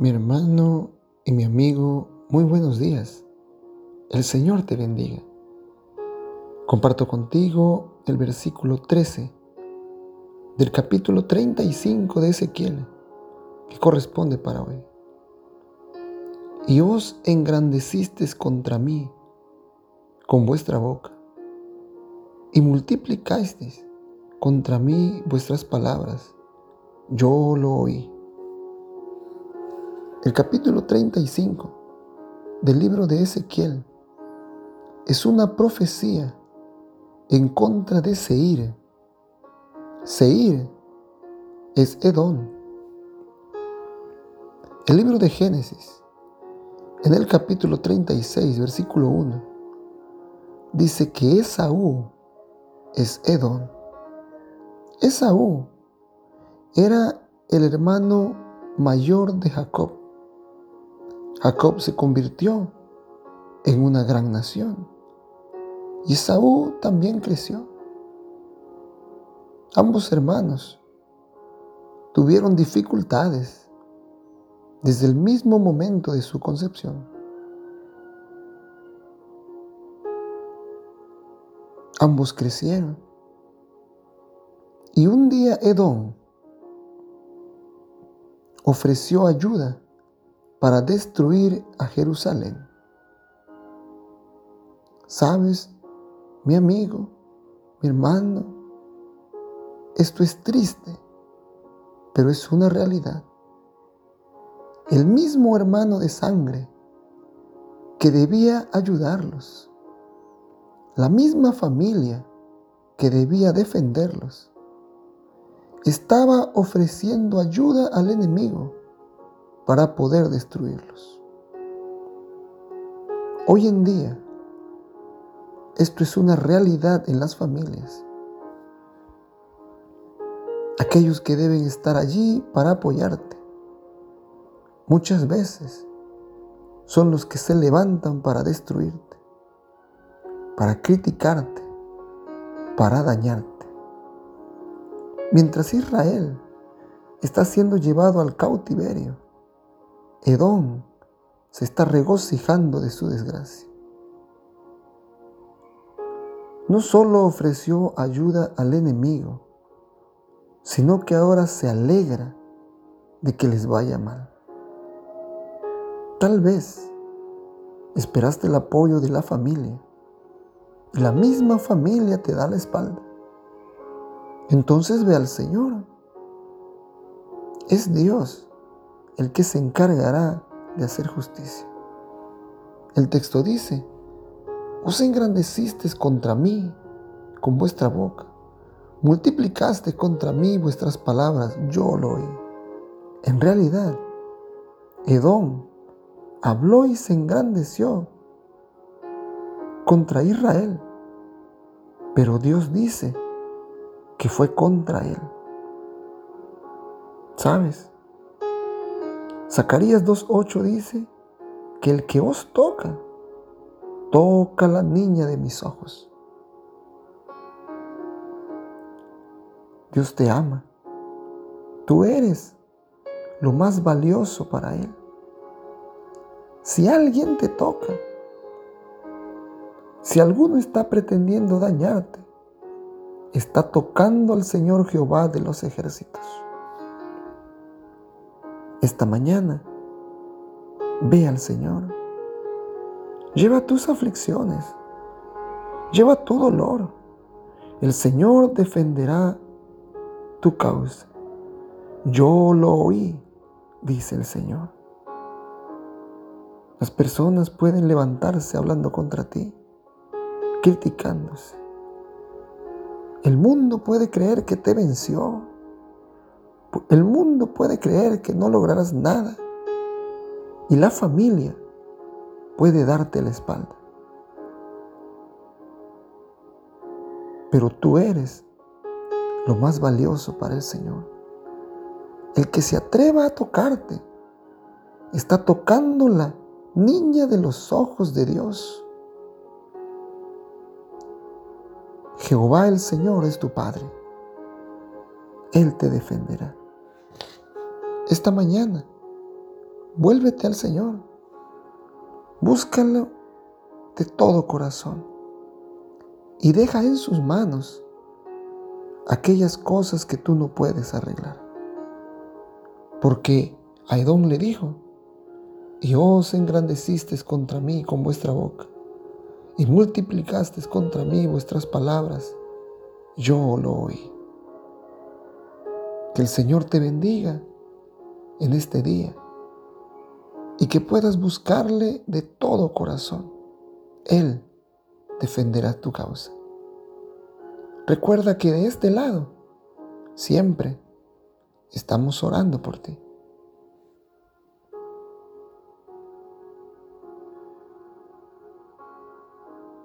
Mi hermano y mi amigo, muy buenos días. El Señor te bendiga. Comparto contigo el versículo 13 del capítulo 35 de Ezequiel, que corresponde para hoy. Y os engrandecisteis contra mí con vuestra boca, y multiplicasteis contra mí vuestras palabras. Yo lo oí. El capítulo 35 del libro de Ezequiel es una profecía en contra de Seir. Seir es Edom. El libro de Génesis, en el capítulo 36, versículo 1, dice que Esaú es Edom. Esaú era el hermano mayor de Jacob. Jacob se convirtió en una gran nación y Saúl también creció. Ambos hermanos tuvieron dificultades desde el mismo momento de su concepción. Ambos crecieron. Y un día Edom ofreció ayuda para destruir a Jerusalén. ¿Sabes, mi amigo, mi hermano? Esto es triste, pero es una realidad. El mismo hermano de sangre que debía ayudarlos, la misma familia que debía defenderlos, estaba ofreciendo ayuda al enemigo para poder destruirlos. Hoy en día, esto es una realidad en las familias. Aquellos que deben estar allí para apoyarte, muchas veces son los que se levantan para destruirte, para criticarte, para dañarte. Mientras Israel está siendo llevado al cautiverio, Edom se está regocijando de su desgracia. No solo ofreció ayuda al enemigo, sino que ahora se alegra de que les vaya mal. Tal vez esperaste el apoyo de la familia y la misma familia te da la espalda. Entonces ve al Señor. Es Dios el que se encargará de hacer justicia. El texto dice, os engrandecisteis contra mí con vuestra boca, multiplicaste contra mí vuestras palabras, yo lo oí. En realidad, Edom habló y se engrandeció contra Israel, pero Dios dice que fue contra él. ¿Sabes? Zacarías 2.8 dice que el que os toca, toca la niña de mis ojos. Dios te ama. Tú eres lo más valioso para Él. Si alguien te toca, si alguno está pretendiendo dañarte, está tocando al Señor Jehová de los ejércitos esta mañana, ve al Señor. Lleva tus aflicciones, lleva tu dolor. El Señor defenderá tu causa. Yo lo oí, dice el Señor. Las personas pueden levantarse hablando contra ti, criticándose. El mundo puede creer que te venció, el mundo puede creer que no lograrás nada y la familia puede darte la espalda. Pero tú eres lo más valioso para el Señor. El que se atreva a tocarte está tocando la niña de los ojos de Dios. Jehová el Señor es tu Padre. Él te defenderá. Esta mañana, Vuélvete al Señor. Búscalo de todo corazón y deja en sus manos aquellas cosas que tú no puedes arreglar. Porque Aedón le dijo, y os engrandecisteis contra mí con vuestra boca, y multiplicasteis contra mí vuestras palabras, yo lo oí. Que el Señor te bendiga en este día y que puedas buscarle de todo corazón. Él defenderá tu causa. Recuerda que de este lado siempre estamos orando por ti.